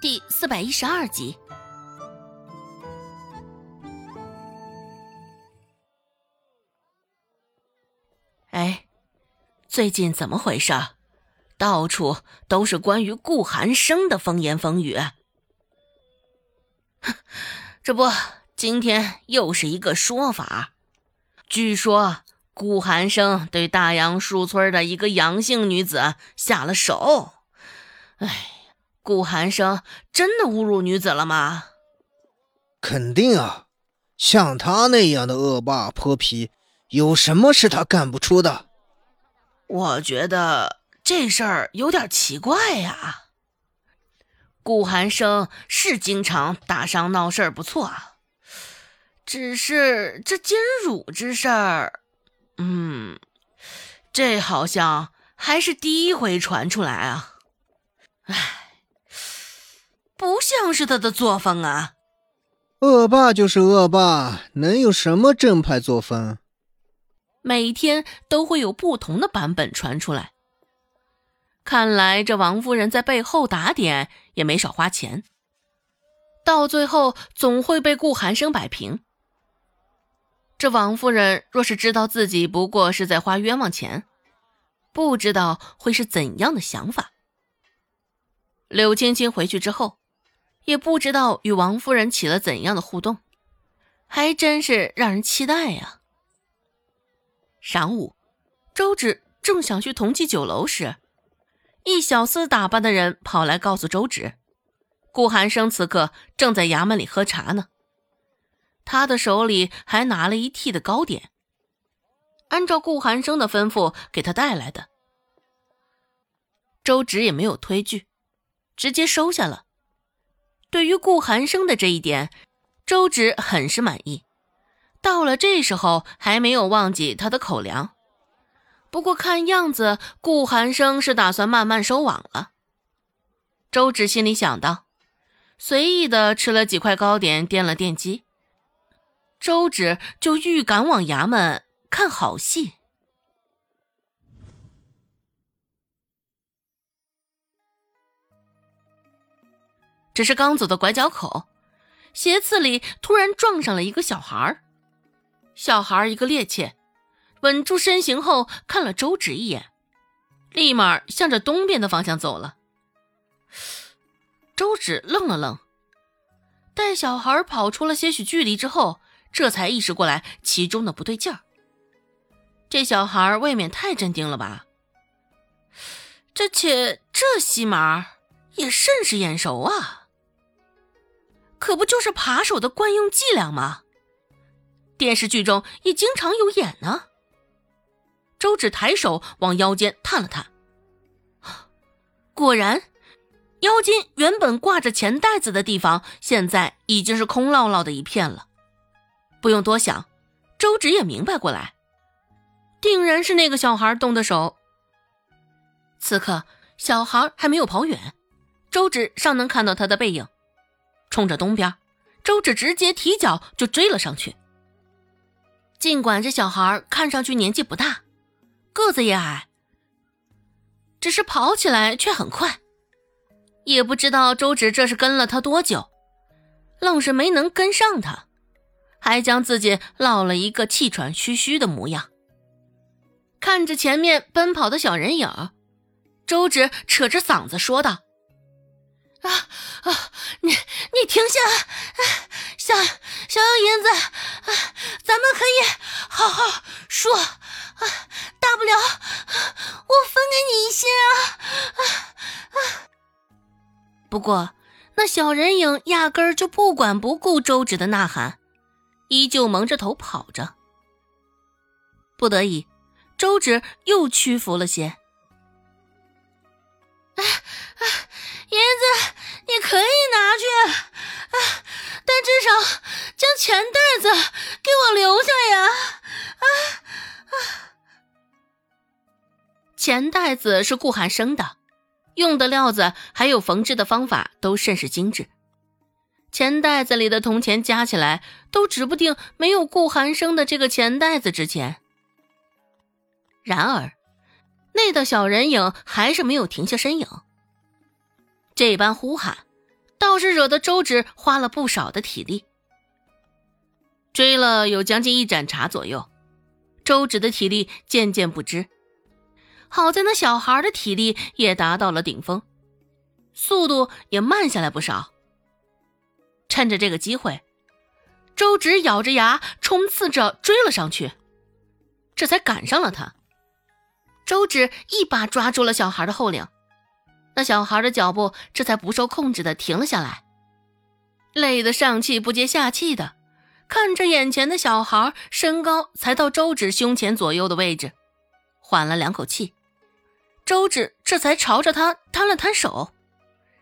第四百一十二集。哎，最近怎么回事？到处都是关于顾寒生的风言风语。这不，今天又是一个说法，据说顾寒生对大杨树村的一个杨姓女子下了手。哎，顾寒生真的侮辱女子了吗？肯定啊，像他那样的恶霸泼皮。有什么是他干不出的？我觉得这事儿有点奇怪呀。顾寒生是经常打伤闹事儿，不错啊，只是这奸辱之事儿，嗯，这好像还是第一回传出来啊。不像是他的作风啊。恶霸就是恶霸，能有什么正派作风？每天都会有不同的版本传出来。看来这王夫人在背后打点也没少花钱，到最后总会被顾寒生摆平。这王夫人若是知道自己不过是在花冤枉钱，不知道会是怎样的想法。柳青青回去之后，也不知道与王夫人起了怎样的互动，还真是让人期待呀。晌午，周芷正想去同济酒楼时，一小厮打扮的人跑来告诉周芷，顾寒生此刻正在衙门里喝茶呢。他的手里还拿了一屉的糕点，按照顾寒生的吩咐给他带来的。周芷也没有推拒，直接收下了。对于顾寒生的这一点，周芷很是满意。到了这时候还没有忘记他的口粮，不过看样子顾寒生是打算慢慢收网了。周芷心里想到，随意的吃了几块糕点，垫了垫饥，周芷就预赶往衙门看好戏。只是刚走到拐角口，斜刺里突然撞上了一个小孩。小孩一个趔趄，稳住身形后看了周芷一眼，立马向着东边的方向走了。周芷愣了愣，待小孩跑出了些许距离之后，这才意识过来其中的不对劲儿。这小孩未免太镇定了吧？这且这戏码也甚是眼熟啊！可不就是扒手的惯用伎俩吗？电视剧中也经常有演呢。周芷抬手往腰间探了探，果然，腰间原本挂着钱袋子的地方，现在已经是空落落的一片了。不用多想，周芷也明白过来，定然是那个小孩动的手。此刻，小孩还没有跑远，周芷尚能看到他的背影，冲着东边，周芷直接提脚就追了上去。尽管这小孩看上去年纪不大，个子也矮，只是跑起来却很快。也不知道周芷这是跟了他多久，愣是没能跟上他，还将自己落了一个气喘吁吁的模样。看着前面奔跑的小人影，周芷扯着嗓子说道：“啊啊，你你停下！”啊小小银子，啊咱们可以好好说，啊大不了我分给你一些啊啊！不过那小人影压根儿就不管不顾周芷的呐喊，依旧蒙着头跑着。不得已，周芷又屈服了些。啊啊银子，你可以拿去，啊！但至少将钱袋子给我留下呀！啊啊！钱袋子是顾寒生的，用的料子还有缝制的方法都甚是精致。钱袋子里的铜钱加起来，都指不定没有顾寒生的这个钱袋子值钱。然而，那道小人影还是没有停下身影。这般呼喊。倒是惹得周芷花了不少的体力。追了有将近一盏茶左右，周芷的体力渐渐不支。好在那小孩的体力也达到了顶峰，速度也慢下来不少。趁着这个机会，周芷咬着牙冲刺着追了上去，这才赶上了他。周芷一把抓住了小孩的后领，那小孩的脚步这才不受控制的停了下来，累得上气不接下气的。看着眼前的小孩，身高才到周芷胸前左右的位置，缓了两口气，周芷这才朝着他摊了摊手，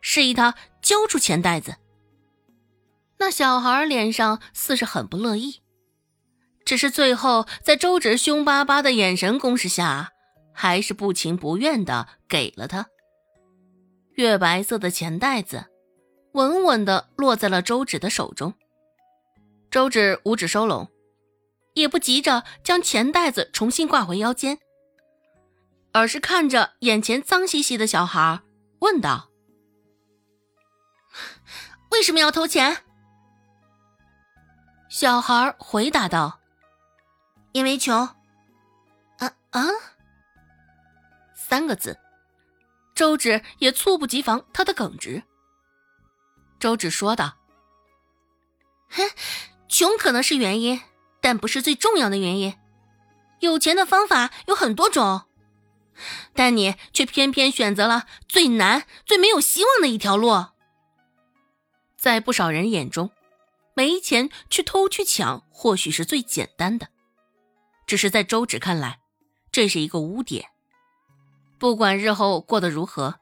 示意他交出钱袋子。那小孩脸上似是很不乐意，只是最后在周芷凶巴巴的眼神攻势下，还是不情不愿的给了他。月白色的钱袋子，稳稳的落在了周芷的手中。周芷五指收拢，也不急着将钱袋子重新挂回腰间，而是看着眼前脏兮兮的小孩，问道：“为什么要偷钱？”小孩回答道：“因为穷。”啊啊！三个字，周芷也猝不及防他的耿直。周芷说道：“哼。”穷可能是原因，但不是最重要的原因。有钱的方法有很多种，但你却偏偏选择了最难、最没有希望的一条路。在不少人眼中，没钱去偷去抢或许是最简单的，只是在周芷看来，这是一个污点。不管日后过得如何，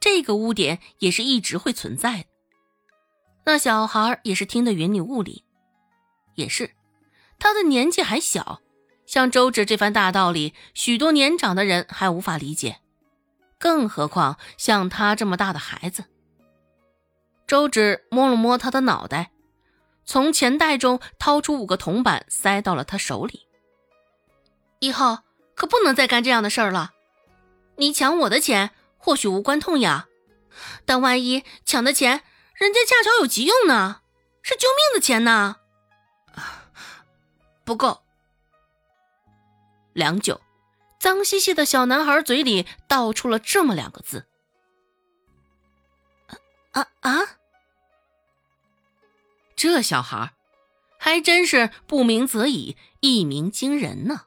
这个污点也是一直会存在的。那小孩也是听得云里雾里。也是，他的年纪还小，像周芷这番大道理，许多年长的人还无法理解，更何况像他这么大的孩子。周芷摸了摸他的脑袋，从钱袋中掏出五个铜板，塞到了他手里。以后可不能再干这样的事儿了。你抢我的钱，或许无关痛痒，但万一抢的钱，人家恰巧有急用呢，是救命的钱呢。不够。良久，脏兮兮的小男孩嘴里道出了这么两个字：“啊啊！”这小孩还真是不鸣则已，一鸣惊人呢。